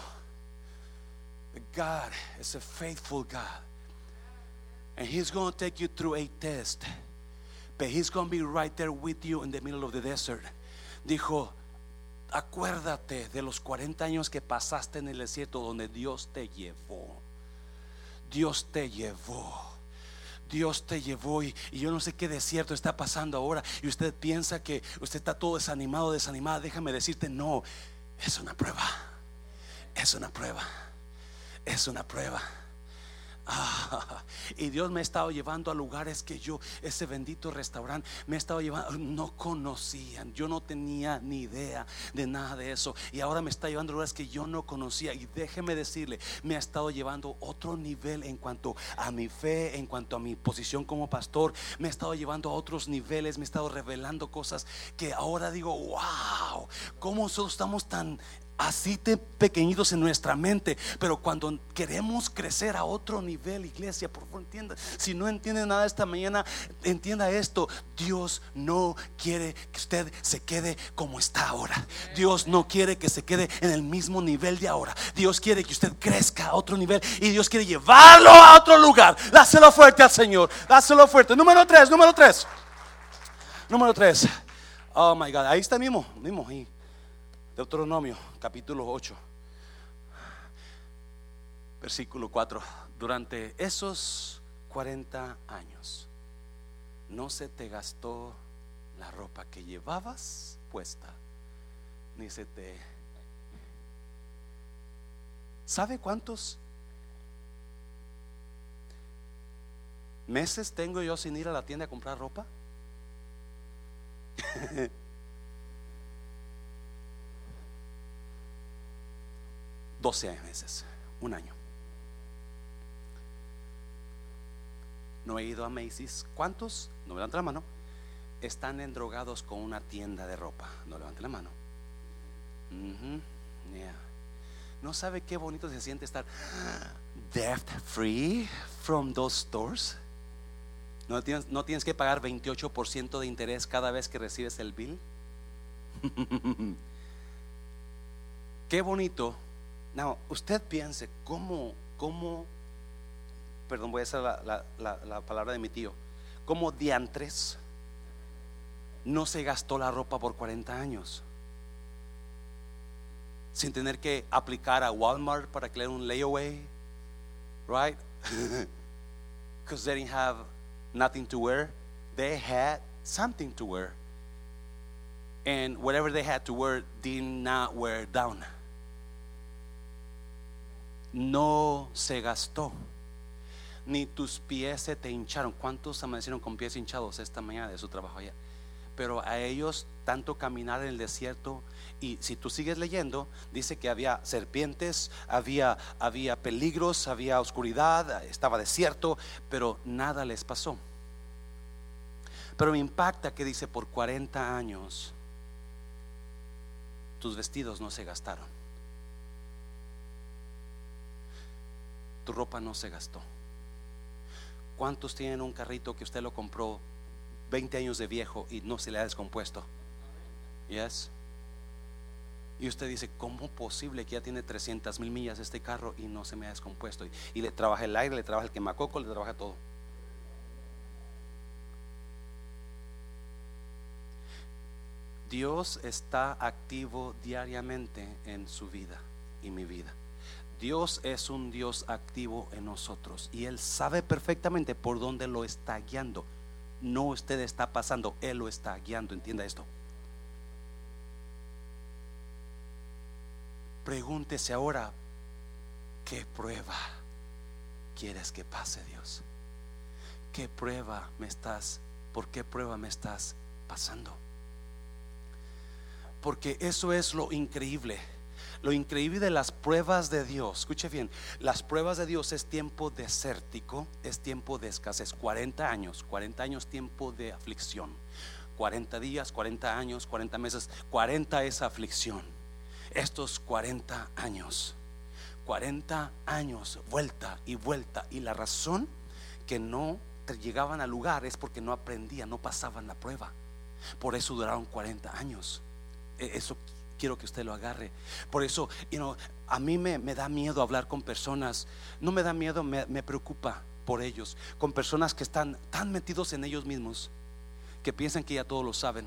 God is a faithful God. And He's going to take you through a test. But He's going to be right there with you in the middle of the desert. Dijo, acuérdate de los 40 años que pasaste en el desierto donde Dios te llevó. Dios te llevó. Dios te llevó y, yo no sé qué desierto está pasando ahora y usted piensa que usted está todo desanimado, desanimada. Déjame decirte, no, es una prueba. Es una prueba. Es una prueba. y Dios me ha estado llevando a lugares que yo, ese bendito restaurante, me ha estado llevando, no conocían, yo no tenía ni idea de nada de eso. Y ahora me está llevando a lugares que yo no conocía. Y déjeme decirle, me ha estado llevando otro nivel en cuanto a mi fe, en cuanto a mi posición como pastor. Me ha estado llevando a otros niveles, me ha estado revelando cosas que ahora digo, wow, ¿cómo nosotros estamos tan así de pequeñitos en nuestra mente, pero cuando queremos crecer a otro nivel, iglesia, por favor entienda, si no entiende nada esta mañana, entienda esto, Dios no quiere que usted se quede como está ahora. Dios no quiere que se quede en el mismo nivel de ahora. Dios quiere que usted crezca a otro nivel y Dios quiere llevarlo a otro lugar. Dáselo fuerte al Señor, dáselo fuerte. Número tres, número tres. Número tres. Oh my God, ahí está mismo, mismo. Ahí. Deuteronomio capítulo 8, versículo 4. Durante esos 40 años no se te gastó la ropa que llevabas puesta, ni se te... ¿Sabe cuántos meses tengo yo sin ir a la tienda a comprar ropa? 12 meses, un año. No he ido a Macy's. ¿Cuántos? No levanten la mano. Están endrogados con una tienda de ropa. No levanten la mano. ¿No sabe qué bonito se siente estar debt free from those stores? ¿No tienes, no tienes que pagar 28% de interés cada vez que recibes el bill? qué bonito no, usted piense cómo, cómo, perdón, voy a hacer la, palabra de mi tío, cómo diantres no se gastó la ropa por 40 años sin tener que aplicar a Walmart para que un layaway, right? Because they didn't have nothing to wear, they had something to wear. And whatever they had to wear did not wear down no se gastó. Ni tus pies se te hincharon. ¿Cuántos amanecieron con pies hinchados esta mañana de su trabajo allá? pero a ellos tanto caminar en el desierto y si tú sigues leyendo, dice que había serpientes, había, había peligros, había oscuridad, estaba desierto, pero nada les pasó. Pero me impacta que dice por 40 años tus vestidos no se gastaron. Tu ropa no se gastó. ¿Cuántos tienen un carrito que usted lo compró 20 años de viejo y no se le ha descompuesto? Yes. Y usted dice, ¿cómo posible que ya tiene 300 mil millas este carro y no se me ha descompuesto? Y, le trabaja el aire, le trabaja el quemacoco, le trabaja todo. Dios está activo diariamente en su vida y mi vida. Dios es un Dios activo en nosotros y Él sabe perfectamente por dónde lo está guiando. No usted está pasando, Él lo está guiando, entienda esto. Pregúntese ahora, ¿qué prueba quieres que pase Dios? ¿Qué prueba me estás, por qué prueba me estás pasando? Porque eso es lo increíble. Lo increíble de las pruebas de Dios, escuche bien, las pruebas de Dios es tiempo desértico, es tiempo de escasez, 40 años, 40 años tiempo de aflicción, 40 días, 40 años, 40 meses, 40 es aflicción estos 40 años. 40 años, vuelta y vuelta. Y la razón que no llegaban al lugar es porque no aprendían, no pasaban la prueba. Por eso duraron 40 años. E, eso quiero que usted lo agarre. Por eso, a mí me, da miedo hablar con personas. No me da miedo, me, me preocupa por ellos. Con personas que están tan metidos en ellos mismos que piensan que ya todos lo saben.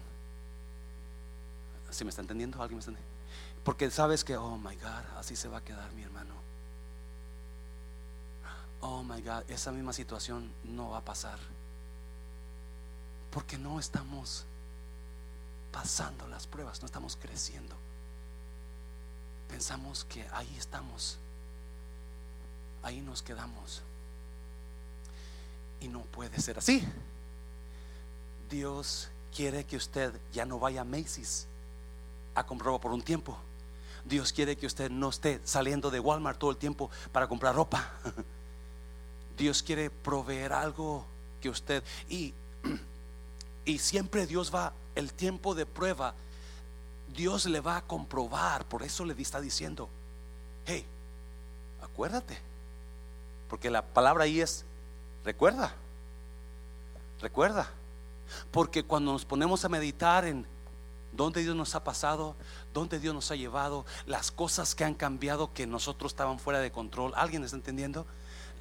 ¿Sí me está entendiendo? ¿Alguien me está entendiendo? Porque sabes que, oh my God, así se va a quedar mi hermano. Oh my God, esa misma situación no va a pasar. Porque no estamos pasando las pruebas, no estamos creciendo. Pensamos que ahí estamos, ahí nos quedamos. Y no puede ser así. Dios quiere que usted ya no vaya a Macy's a comprarlo por un tiempo. Dios quiere que usted no esté saliendo de Walmart todo el tiempo para comprar ropa. Dios quiere proveer algo que usted y y siempre Dios va el tiempo de prueba Dios le va a comprobar, por eso le está diciendo, hey, acuérdate, porque la palabra ahí es, recuerda, recuerda, porque cuando nos ponemos a meditar en dónde Dios nos ha pasado, dónde Dios nos ha llevado, las cosas que han cambiado que nosotros estaban fuera de control. ¿Alguien está entendiendo?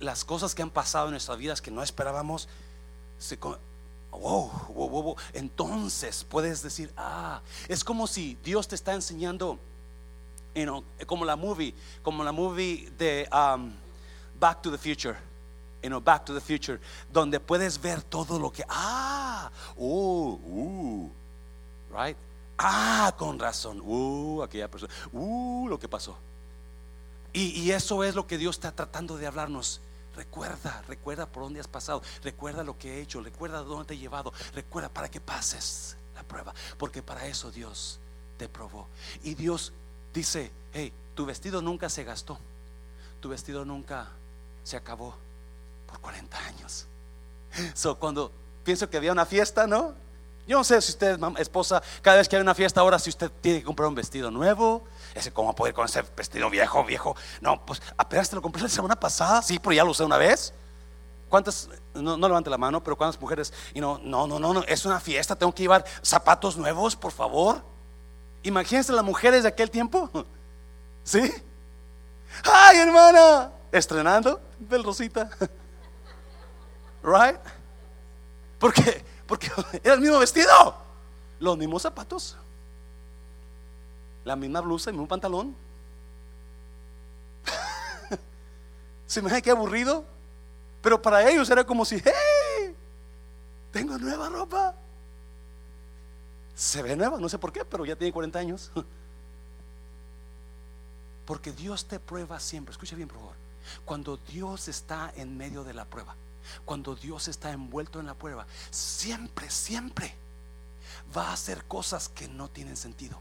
Las cosas que han pasado en nuestras vidas que no esperábamos. Entonces puedes decir, ah, es como si Dios te está enseñando, como la movie, como la movie de um, Back to the Future. You know, Back to the Future, donde puedes ver todo lo que, ah, oh, uh, right? Ah, con razón. Uh, aquella persona. Uh, lo que pasó. Y, eso es lo que Dios está tratando de hablarnos. Recuerda, recuerda por dónde has pasado. Recuerda lo que he hecho. Recuerda dónde te he llevado. Recuerda para que pases la prueba. Porque para eso Dios te probó. Y Dios dice, hey, tu vestido nunca se gastó. Tu vestido nunca se acabó por 40 años. So, cuando pienso que había una fiesta, ¿no? Yo no sé si usted, esposa, cada vez que hay una fiesta ahora, si usted tiene que comprar un vestido nuevo, ese cómo poder con ese vestido viejo, viejo. No, pues apenas te lo compré la semana pasada, sí, pero ya lo usé una vez. ¿Cuántas, no, levante la mano, pero cuántas mujeres, y no, no, no, no, es una fiesta, tengo que llevar zapatos nuevos, por favor? Imagínense las mujeres de aquel tiempo, ¿sí? ¡Ay, hermana! Estrenando, del Rosita, ¿right? Porque porque era el mismo vestido, los mismos zapatos, la misma blusa, el mismo pantalón. Se me que aburrido, pero para ellos era como si, hey, tengo nueva ropa. Se ve nueva, no sé por qué, pero ya tiene 40 años. Porque Dios te prueba siempre. Escucha bien, por favor. Cuando Dios está en medio de la prueba, cuando Dios está envuelto en la prueba, siempre, siempre va a hacer cosas que no tienen sentido.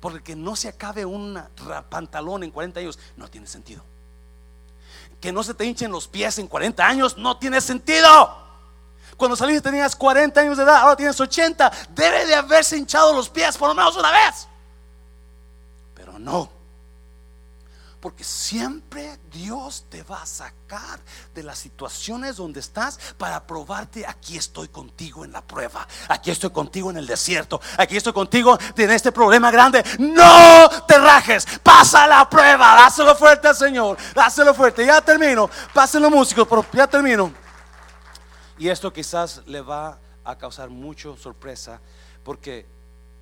Porque no se acabe un pantalón en 40 años no tiene sentido. Que no se te hinchen los pies en 40 años no tiene sentido. Cuando saliste tenías 40 años de edad, ahora tienes 80. Debe de haberse hinchado los pies por lo menos una vez. Pero no. Porque siempre Dios te va a sacar de las situaciones donde estás para probarte, aquí estoy contigo en la prueba, aquí estoy contigo en el desierto, aquí estoy contigo en este problema grande. No te rajes, pasa la prueba, dáselo fuerte al Señor, dáselo fuerte. Ya termino, pásenlo músicos, pero ya termino. Y esto quizás le va a causar mucho sorpresa porque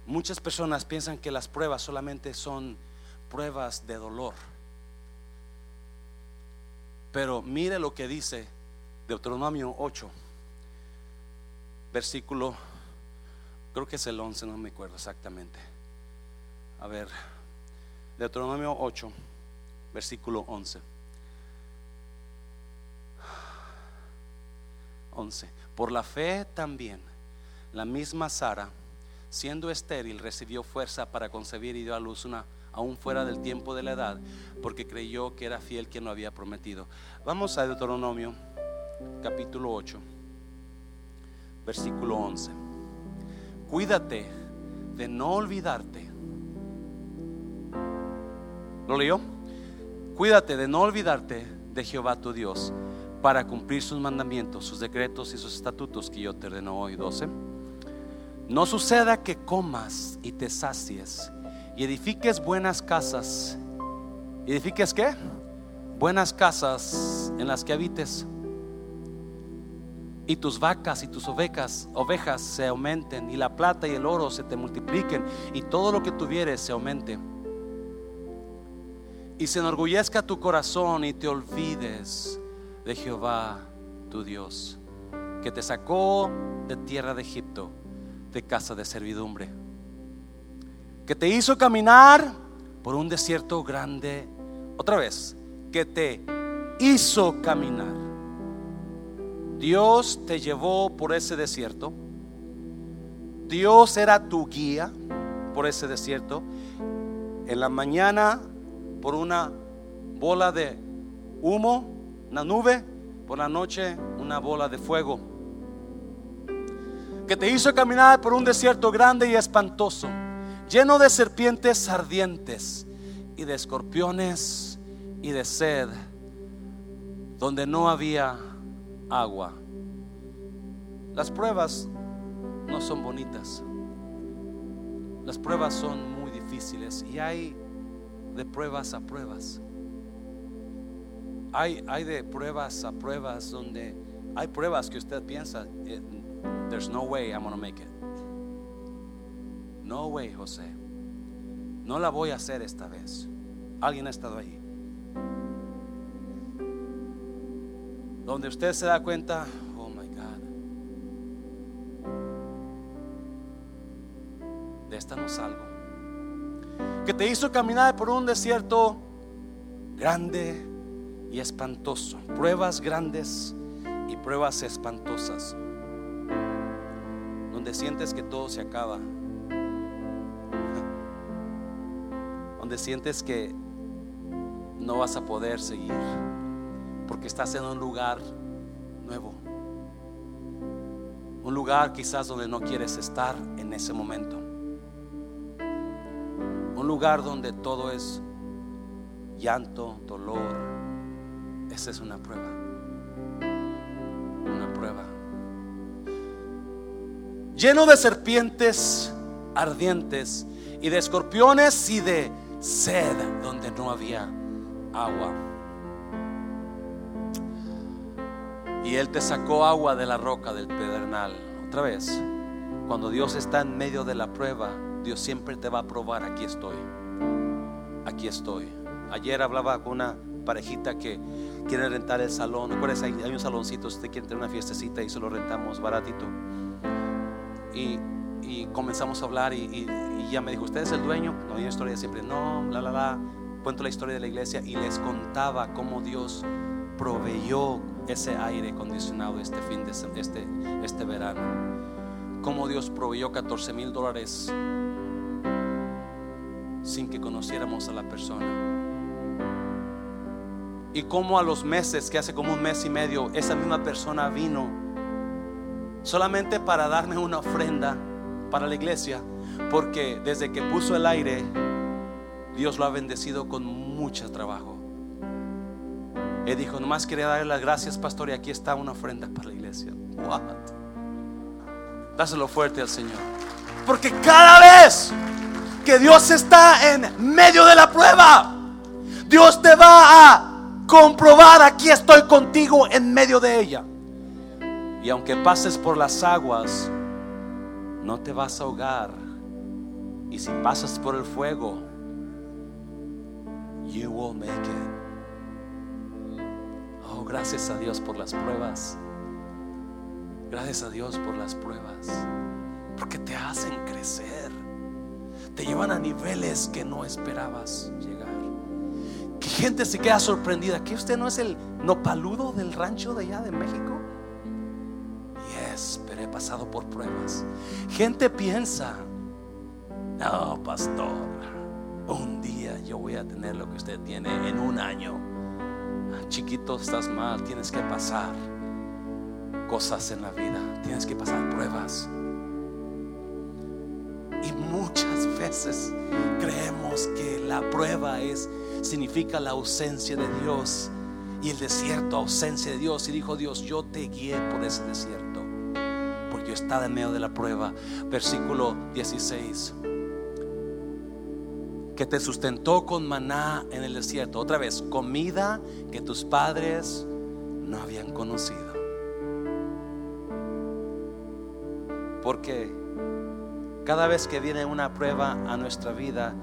muchas personas piensan que las pruebas solamente son pruebas de dolor. Pero mire lo que dice Deuteronomio 8, versículo, creo que es el 11, no me acuerdo exactamente. A ver, Deuteronomio 8, versículo 11. 11. Por la fe también, la misma Sara, siendo estéril, recibió fuerza para concebir y dio a luz una aún fuera del tiempo de la edad, porque creyó que era fiel quien lo había prometido. Vamos a Deuteronomio capítulo 8, versículo 11. Cuídate de no olvidarte. ¿Lo leyó? Cuídate de no olvidarte de Jehová tu Dios para cumplir sus mandamientos, sus decretos y sus estatutos que yo te ordeno hoy. 12. No suceda que comas y te sacies y edifiques buenas casas. ¿Edifiques qué? Buenas casas en las que habites. Y tus vacas y tus ovejas, ovejas se aumenten, y la plata y el oro se te multipliquen, y todo lo que tuvieres se aumente. Y se enorgullezca tu corazón y te olvides de Jehová tu Dios, que te sacó de tierra de Egipto, de casa de servidumbre que te hizo caminar por un desierto grande. Otra vez, que te hizo caminar. Dios te llevó por ese desierto. Dios era tu guía por ese desierto. En la mañana por una bola de humo, una nube. Por la noche una bola de fuego. Que te hizo caminar por un desierto grande y espantoso lleno de serpientes ardientes y de escorpiones y de sed, donde no había agua. Las pruebas no son bonitas. Las pruebas son muy difíciles y hay de pruebas a pruebas. Hay, hay de pruebas a pruebas donde hay pruebas que usted piensa, eh, there's no way I'm gonna make it. No way, José. No la voy a hacer esta vez. Alguien ha estado ahí. Donde usted se da cuenta, oh my God. De esta no salgo. Que te hizo caminar por un desierto grande y espantoso. Pruebas grandes y pruebas espantosas. Donde sientes que todo se acaba donde sientes que no vas a poder seguir, porque estás en un lugar nuevo, un lugar quizás donde no quieres estar en ese momento, un lugar donde todo es llanto, dolor, esa es una prueba, una prueba. Lleno de serpientes ardientes y de escorpiones y de sed donde no había agua. Y Él te sacó agua de la roca del pedernal. Otra vez, cuando Dios está en medio de la prueba, Dios siempre te va a probar, aquí estoy. Aquí estoy. Ayer hablaba con una parejita que quiere rentar el salón. ¿Recuerdas? Hay, hay un saloncito, usted quiere tener una fiestecita y se lo rentamos baratito. Y y comenzamos a hablar y, ya me dijo, ¿usted es el dueño? No había historia siempre, no, la, la, la. Cuento la historia de la iglesia y les contaba cómo Dios proveyó ese aire acondicionado este fin de este, este verano. cómo Dios proveyó 14 mil dólares sin que conociéramos a la persona. Y cómo a los meses, que hace como un mes y medio, esa misma persona vino solamente para darme una ofrenda para la iglesia, porque desde que puso el aire, Dios lo ha bendecido con mucho trabajo. Él dijo, nomás quería darle las gracias, pastor, y aquí está una ofrenda para la iglesia. Dáselo fuerte al Señor. Porque cada vez que Dios está en medio de la prueba, Dios te va a comprobar, aquí estoy contigo en medio de ella. Y aunque pases por las aguas, no te vas a ahogar. Y si pasas por el fuego, you will make it. Oh, gracias a Dios por las pruebas. Gracias a Dios por las pruebas. Porque te hacen crecer. Te llevan a niveles que no esperabas llegar. Que gente se queda sorprendida. ¿Que usted no es el nopaludo del rancho de allá de México? Pero he pasado por pruebas. Gente piensa, no, pastor, un día yo voy a tener lo que usted tiene en un año. Chiquito, estás mal, tienes que pasar cosas en la vida, tienes que pasar pruebas. Y muchas veces creemos que la prueba es significa la ausencia de Dios y el desierto, ausencia de Dios. Y dijo Dios, yo te guié por ese desierto, estaba en medio de la prueba. Versículo 16 que te sustentó con maná en el desierto. Otra vez, comida que tus padres no habían conocido. Porque cada vez que viene una prueba a nuestra vida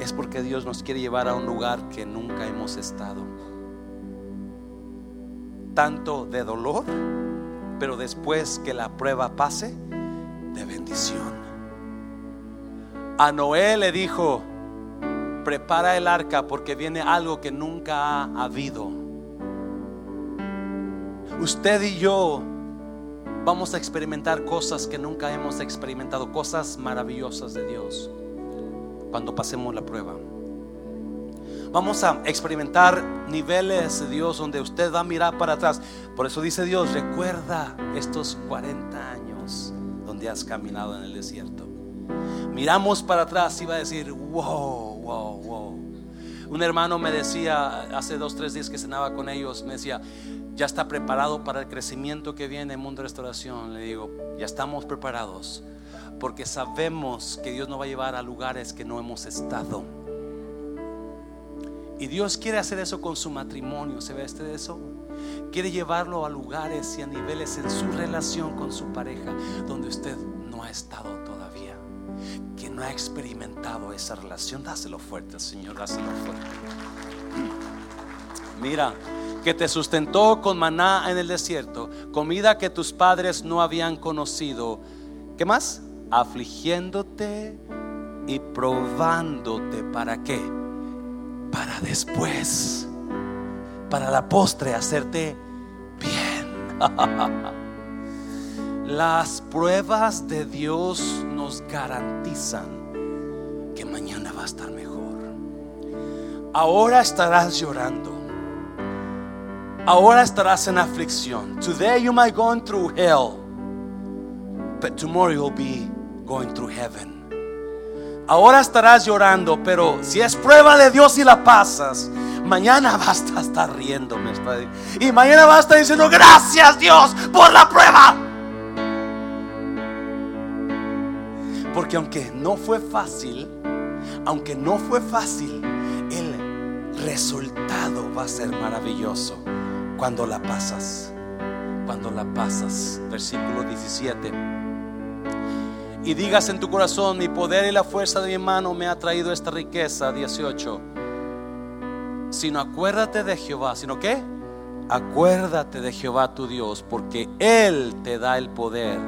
es porque Dios nos quiere llevar a un lugar que nunca hemos estado. Tanto de dolor, pero después que la prueba pase, de bendición. A Noé le dijo, prepara el arca porque viene algo que nunca ha habido. Usted y yo vamos a experimentar cosas que nunca hemos experimentado, cosas maravillosas de Dios cuando pasemos la prueba. Vamos a experimentar niveles de Dios donde usted va a mirar para atrás. Por eso dice Dios, recuerda estos 40 años donde has caminado en el desierto. Miramos para atrás y va a decir, wow, wow, wow. Un hermano me decía hace dos, tres días que cenaba con ellos, me decía, ya está preparado para el crecimiento que viene en Mundo Restauración. Le digo, ya estamos preparados porque sabemos que Dios nos va a llevar a lugares que no hemos estado. Y Dios quiere hacer eso con su matrimonio. ¿Se ve este de eso? Quiere llevarlo a lugares y a niveles en su relación con su pareja donde usted no ha estado todavía que no ha experimentado esa relación, dáselo fuerte, Señor, dáselo fuerte. Mira, que te sustentó con maná en el desierto, comida que tus padres no habían conocido. ¿Qué más? Afligiéndote y probándote. ¿Para qué? Para después, para la postre, hacerte bien. Las pruebas de Dios nos garantizan que mañana va a estar mejor. Ahora estarás llorando. Ahora estarás en aflicción. Today you might go through hell, but tomorrow you'll be going through heaven. Ahora estarás llorando, pero si es prueba de Dios y la pasas, mañana vas a estar riéndome. Y mañana vas a estar diciendo, gracias Dios por la prueba. Porque aunque no fue fácil, aunque no fue fácil, el resultado va a ser maravilloso cuando la pasas. Cuando la pasas. Versículo 17. Y digas en tu corazón, mi poder y la fuerza de mi mano me ha traído esta riqueza. 18. Sino acuérdate de Jehová. ¿Sino qué? Acuérdate de Jehová tu Dios, porque Él te da el poder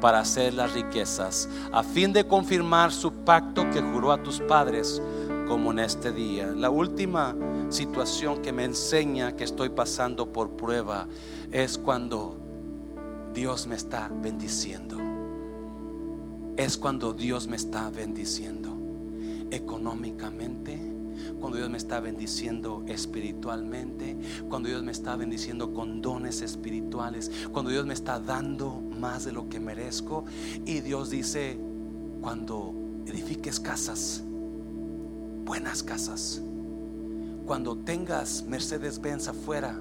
para hacer las riquezas, a fin de confirmar su pacto que juró a tus padres, como en este día. La última situación que me enseña que estoy pasando por prueba es cuando Dios me está bendiciendo. Es cuando Dios me está bendiciendo económicamente, cuando Dios me está bendiciendo espiritualmente, cuando Dios me está bendiciendo con dones espirituales, cuando Dios me está dando más de lo que merezco. Y Dios dice, cuando edifiques casas, buenas casas, cuando tengas Mercedes Benz afuera,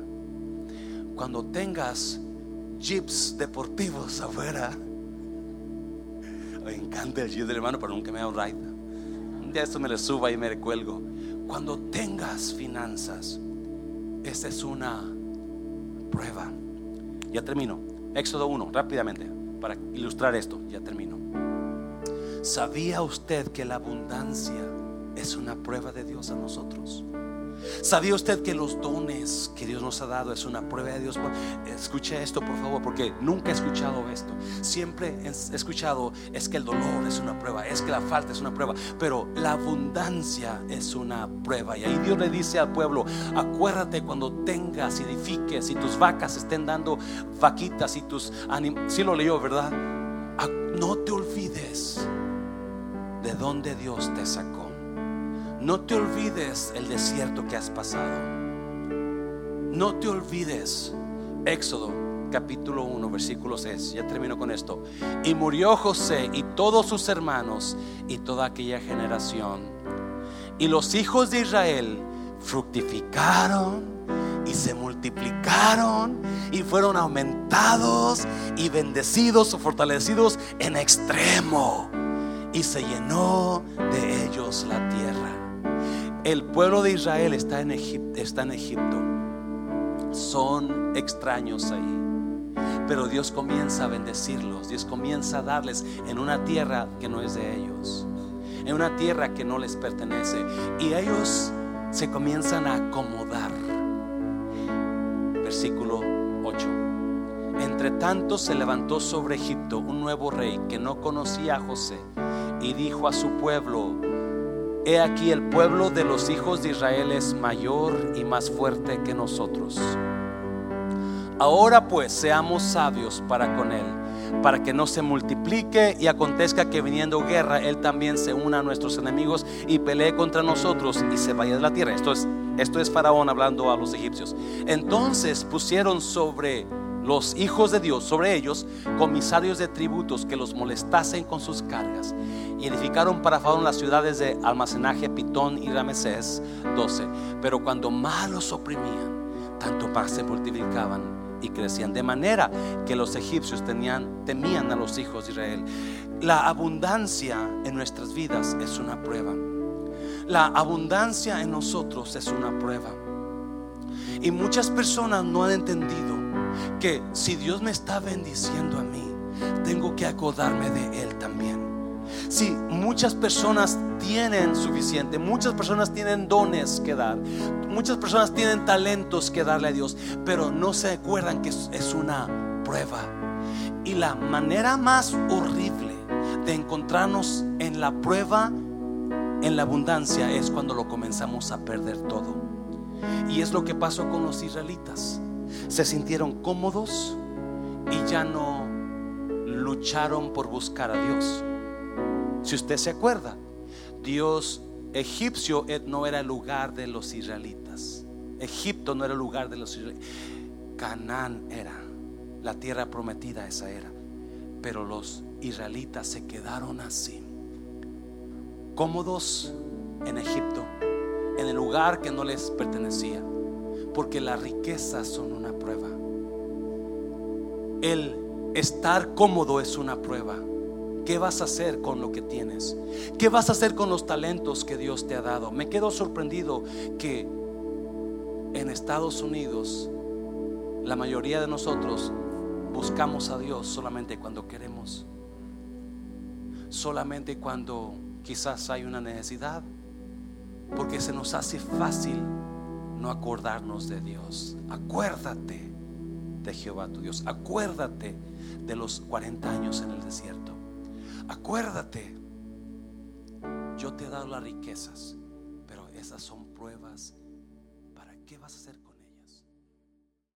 cuando tengas jeeps deportivos afuera, me encanta el jeep del hermano, pero nunca me da un ride. Un día esto me le suba y me recuelgo. Cuando tengas finanzas, esta es una prueba. Ya termino. Éxodo 1, rápidamente, para ilustrar esto. Ya termino. ¿Sabía usted que la abundancia es una prueba de Dios a nosotros? ¿Sabía usted que los dones que Dios nos ha dado es una prueba de Dios? Escuche esto, por favor, porque nunca he escuchado esto. Siempre he escuchado es que el dolor es una prueba, es que la falta es una prueba, pero la abundancia es una prueba. Y ahí Dios le dice al pueblo, acuérdate cuando tengas edifiques y tus vacas estén dando vaquitas y tus animales. Si lo leyó, ¿verdad? No te olvides de dónde Dios te sacó. No te olvides el desierto que has pasado. No te olvides. Éxodo capítulo 1, versículo 6. Ya termino con esto. Y murió José y todos sus hermanos y toda aquella generación. Y los hijos de Israel fructificaron y se multiplicaron y fueron aumentados y bendecidos o fortalecidos en extremo. Y se llenó de ellos la tierra. El pueblo de Israel está en, Egipto. Son extraños ahí. Pero Dios comienza a bendecirlos. Dios comienza a darles en una tierra que no es de ellos. En una tierra que no les pertenece. Y ellos se comienzan a acomodar. Versículo 8. Entre tanto se levantó sobre Egipto un nuevo rey que no conocía a José y dijo a su pueblo, He aquí el pueblo de los hijos de Israel es mayor y más fuerte que nosotros. Ahora pues seamos sabios para con él, para que no se multiplique y acontezca que viniendo guerra, él también se una a nuestros enemigos y pelee contra nosotros y se vaya de la tierra. Esto es, esto es Faraón hablando a los egipcios. Entonces pusieron sobre los hijos de Dios, sobre ellos, comisarios de tributos que los molestasen con sus cargas. Y edificaron para Faraón las ciudades de almacenaje Pitón y Ramesés 12. Pero cuando más los oprimían, tanto más se multiplicaban y crecían. De manera que los egipcios temían a los hijos de Israel. La abundancia en nuestras vidas es una prueba. La abundancia en nosotros es una prueba. Y muchas personas no han entendido que si Dios me está bendiciendo a mí, tengo que acordarme de Él también. Si muchas personas tienen suficiente, muchas personas tienen dones que dar, muchas personas tienen talentos que darle a Dios, pero no se acuerdan que es una prueba. Y la manera más horrible de encontrarnos en la prueba, en la abundancia, es cuando lo comenzamos a perder todo. Y es lo que pasó con los israelitas se sintieron cómodos y ya no lucharon por buscar a Dios. Si usted se acuerda, Dios egipcio no era el lugar de los israelitas. Egipto no era el lugar de los israelitas. Canaán era, la tierra prometida esa era. Pero los israelitas se quedaron así, cómodos en Egipto, en el lugar que no les pertenecía porque las riquezas son una prueba. El estar cómodo es una prueba. ¿Qué vas a hacer con lo que tienes? ¿Qué vas a hacer con los talentos que Dios te ha dado? Me quedo sorprendido que en Estados Unidos la mayoría de nosotros buscamos a Dios solamente cuando queremos. Solamente cuando quizás hay una necesidad. Porque se nos hace fácil no acordarnos de Dios. Acuérdate de Jehová tu Dios. Acuérdate de los 40 años en el desierto. Acuérdate. Yo te he dado las riquezas, pero esas son